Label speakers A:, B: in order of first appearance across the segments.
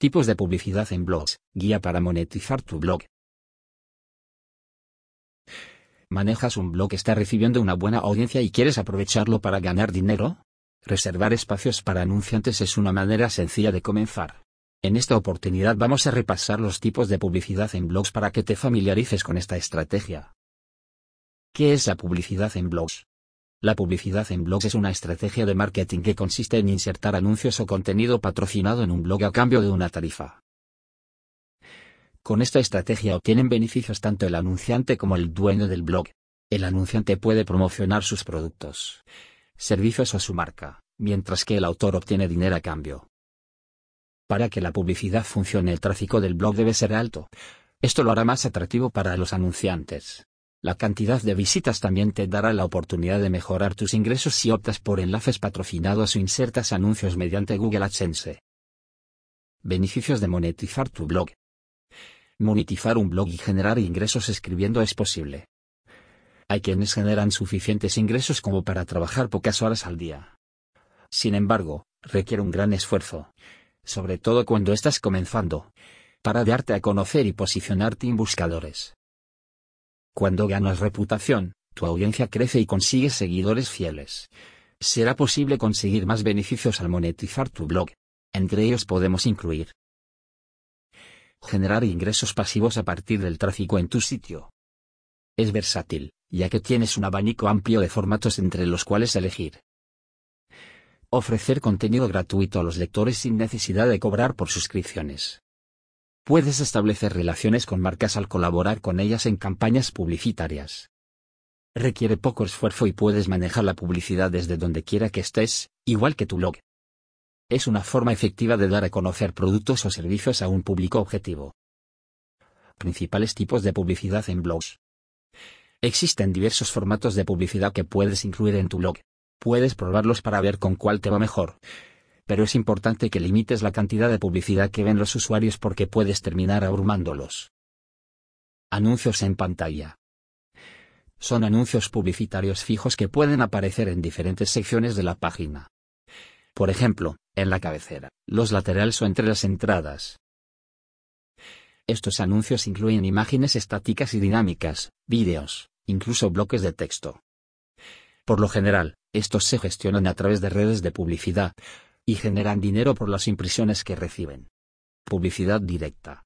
A: Tipos de publicidad en blogs, guía para monetizar tu blog. ¿Manejas un blog que está recibiendo una buena audiencia y quieres aprovecharlo para ganar dinero? Reservar espacios para anunciantes es una manera sencilla de comenzar. En esta oportunidad vamos a repasar los tipos de publicidad en blogs para que te familiarices con esta estrategia. ¿Qué es la publicidad en blogs? La publicidad en blogs es una estrategia de marketing que consiste en insertar anuncios o contenido patrocinado en un blog a cambio de una tarifa. Con esta estrategia obtienen beneficios tanto el anunciante como el dueño del blog. El anunciante puede promocionar sus productos, servicios o su marca, mientras que el autor obtiene dinero a cambio. Para que la publicidad funcione el tráfico del blog debe ser alto. Esto lo hará más atractivo para los anunciantes. La cantidad de visitas también te dará la oportunidad de mejorar tus ingresos si optas por enlaces patrocinados o insertas anuncios mediante Google AdSense. Beneficios de monetizar tu blog. Monetizar un blog y generar ingresos escribiendo es posible. Hay quienes generan suficientes ingresos como para trabajar pocas horas al día. Sin embargo, requiere un gran esfuerzo, sobre todo cuando estás comenzando, para darte a conocer y posicionarte en buscadores. Cuando ganas reputación, tu audiencia crece y consigues seguidores fieles. Será posible conseguir más beneficios al monetizar tu blog. Entre ellos podemos incluir generar ingresos pasivos a partir del tráfico en tu sitio. Es versátil, ya que tienes un abanico amplio de formatos entre los cuales elegir. Ofrecer contenido gratuito a los lectores sin necesidad de cobrar por suscripciones. Puedes establecer relaciones con marcas al colaborar con ellas en campañas publicitarias. Requiere poco esfuerzo y puedes manejar la publicidad desde donde quiera que estés, igual que tu blog. Es una forma efectiva de dar a conocer productos o servicios a un público objetivo. Principales tipos de publicidad en blogs. Existen diversos formatos de publicidad que puedes incluir en tu blog. Puedes probarlos para ver con cuál te va mejor pero es importante que limites la cantidad de publicidad que ven los usuarios porque puedes terminar abrumándolos. Anuncios en pantalla. Son anuncios publicitarios fijos que pueden aparecer en diferentes secciones de la página. Por ejemplo, en la cabecera, los laterales o entre las entradas. Estos anuncios incluyen imágenes estáticas y dinámicas, vídeos, incluso bloques de texto. Por lo general, estos se gestionan a través de redes de publicidad, y generan dinero por las impresiones que reciben. Publicidad directa.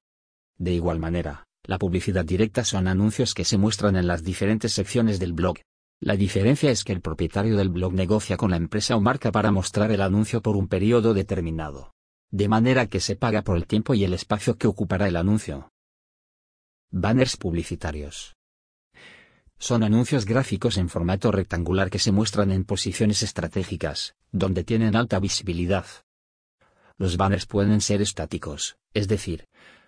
A: De igual manera, la publicidad directa son anuncios que se muestran en las diferentes secciones del blog. La diferencia es que el propietario del blog negocia con la empresa o marca para mostrar el anuncio por un periodo determinado. De manera que se paga por el tiempo y el espacio que ocupará el anuncio. Banners publicitarios. Son anuncios gráficos en formato rectangular que se muestran en posiciones estratégicas, donde tienen alta visibilidad. Los banners pueden ser estáticos, es decir,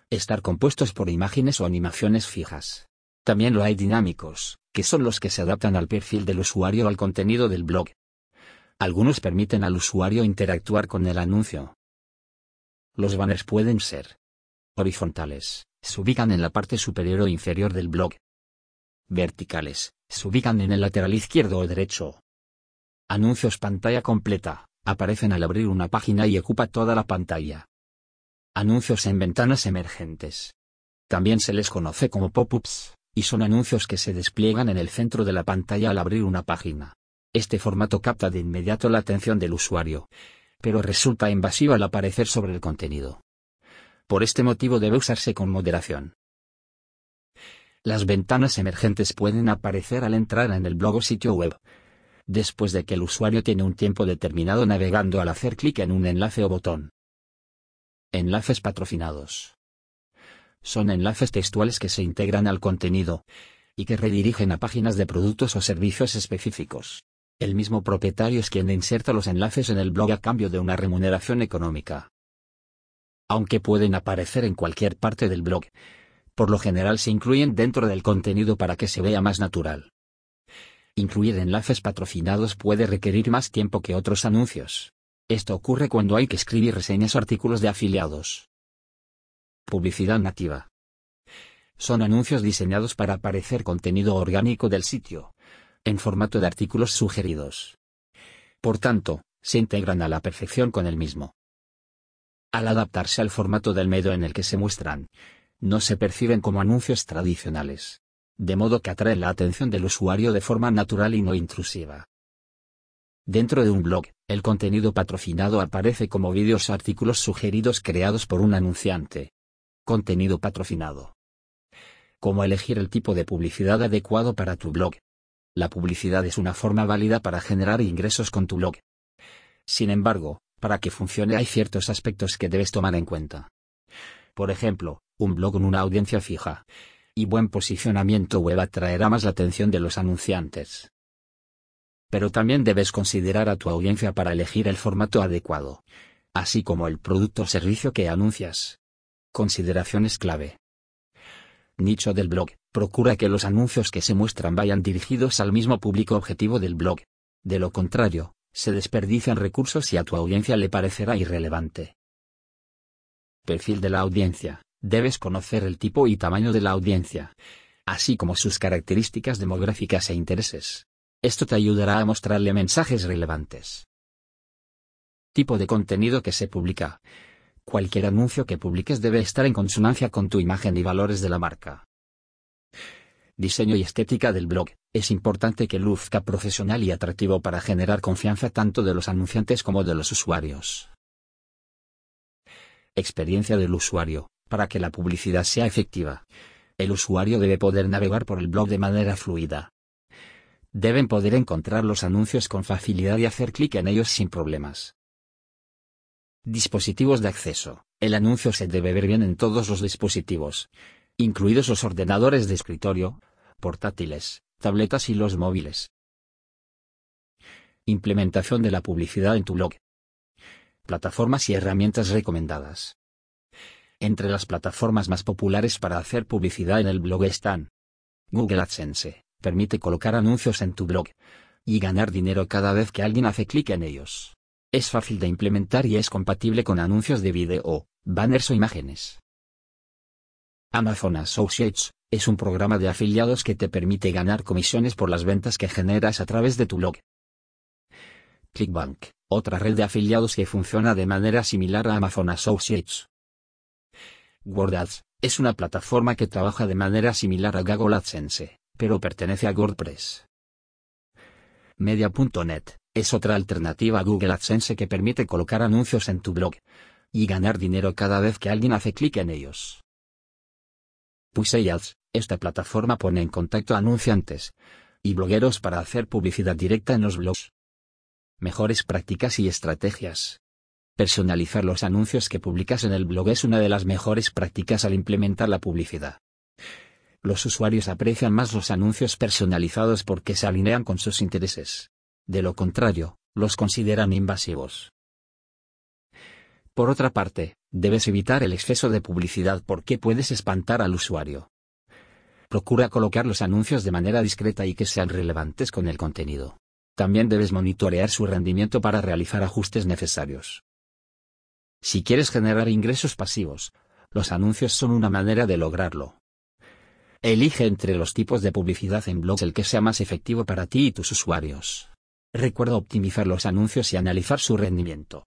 A: estar compuestos por imágenes o animaciones fijas. También lo hay dinámicos, que son los que se adaptan al perfil del usuario o al contenido del blog. Algunos permiten al usuario interactuar con el anuncio. Los banners pueden ser horizontales, se ubican en la parte superior o inferior del blog, verticales, se ubican en el lateral izquierdo o derecho. Anuncios pantalla completa, aparecen al abrir una página y ocupa toda la pantalla. Anuncios en ventanas emergentes. También se les conoce como pop-ups, y son anuncios que se despliegan en el centro de la pantalla al abrir una página. Este formato capta de inmediato la atención del usuario, pero resulta invasivo al aparecer sobre el contenido. Por este motivo debe usarse con moderación. Las ventanas emergentes pueden aparecer al entrar en el blog o sitio web. Después de que el usuario tiene un tiempo determinado navegando al hacer clic en un enlace o botón. Enlaces patrocinados. Son enlaces textuales que se integran al contenido y que redirigen a páginas de productos o servicios específicos. El mismo propietario es quien inserta los enlaces en el blog a cambio de una remuneración económica. Aunque pueden aparecer en cualquier parte del blog, por lo general se incluyen dentro del contenido para que se vea más natural. Incluir enlaces patrocinados puede requerir más tiempo que otros anuncios. Esto ocurre cuando hay que escribir reseñas o artículos de afiliados. Publicidad nativa. Son anuncios diseñados para aparecer contenido orgánico del sitio, en formato de artículos sugeridos. Por tanto, se integran a la perfección con el mismo. al adaptarse al formato del medio en el que se muestran, no se perciben como anuncios tradicionales. De modo que atraen la atención del usuario de forma natural y no intrusiva. Dentro de un blog, el contenido patrocinado aparece como vídeos o artículos sugeridos creados por un anunciante. Contenido patrocinado. Cómo elegir el tipo de publicidad adecuado para tu blog. La publicidad es una forma válida para generar ingresos con tu blog. Sin embargo, para que funcione hay ciertos aspectos que debes tomar en cuenta. Por ejemplo, un blog con una audiencia fija y buen posicionamiento web atraerá más la atención de los anunciantes. Pero también debes considerar a tu audiencia para elegir el formato adecuado, así como el producto o servicio que anuncias. Consideraciones clave. Nicho del blog. Procura que los anuncios que se muestran vayan dirigidos al mismo público objetivo del blog. De lo contrario, se desperdician recursos y a tu audiencia le parecerá irrelevante. Perfil de la audiencia. Debes conocer el tipo y tamaño de la audiencia, así como sus características demográficas e intereses. Esto te ayudará a mostrarle mensajes relevantes. Tipo de contenido que se publica. Cualquier anuncio que publiques debe estar en consonancia con tu imagen y valores de la marca. Diseño y estética del blog. Es importante que luzca profesional y atractivo para generar confianza tanto de los anunciantes como de los usuarios. Experiencia del usuario. Para que la publicidad sea efectiva, el usuario debe poder navegar por el blog de manera fluida. Deben poder encontrar los anuncios con facilidad y hacer clic en ellos sin problemas. Dispositivos de acceso. El anuncio se debe ver bien en todos los dispositivos, incluidos los ordenadores de escritorio, portátiles, tabletas y los móviles. Implementación de la publicidad en tu blog. Plataformas y herramientas recomendadas. Entre las plataformas más populares para hacer publicidad en el blog están Google AdSense, permite colocar anuncios en tu blog y ganar dinero cada vez que alguien hace clic en ellos. Es fácil de implementar y es compatible con anuncios de video, banners o imágenes. Amazon Associates es un programa de afiliados que te permite ganar comisiones por las ventas que generas a través de tu blog. ClickBank, otra red de afiliados que funciona de manera similar a Amazon Associates. WordAds, es una plataforma que trabaja de manera similar a Google AdSense, pero pertenece a WordPress. Media.net, es otra alternativa a Google AdSense que permite colocar anuncios en tu blog y ganar dinero cada vez que alguien hace clic en ellos. Ads, esta plataforma pone en contacto a anunciantes y blogueros para hacer publicidad directa en los blogs. Mejores prácticas y estrategias. Personalizar los anuncios que publicas en el blog es una de las mejores prácticas al implementar la publicidad. Los usuarios aprecian más los anuncios personalizados porque se alinean con sus intereses. De lo contrario, los consideran invasivos. Por otra parte, debes evitar el exceso de publicidad porque puedes espantar al usuario. Procura colocar los anuncios de manera discreta y que sean relevantes con el contenido. También debes monitorear su rendimiento para realizar ajustes necesarios. Si quieres generar ingresos pasivos, los anuncios son una manera de lograrlo. Elige entre los tipos de publicidad en blogs el que sea más efectivo para ti y tus usuarios. Recuerda optimizar los anuncios y analizar su rendimiento.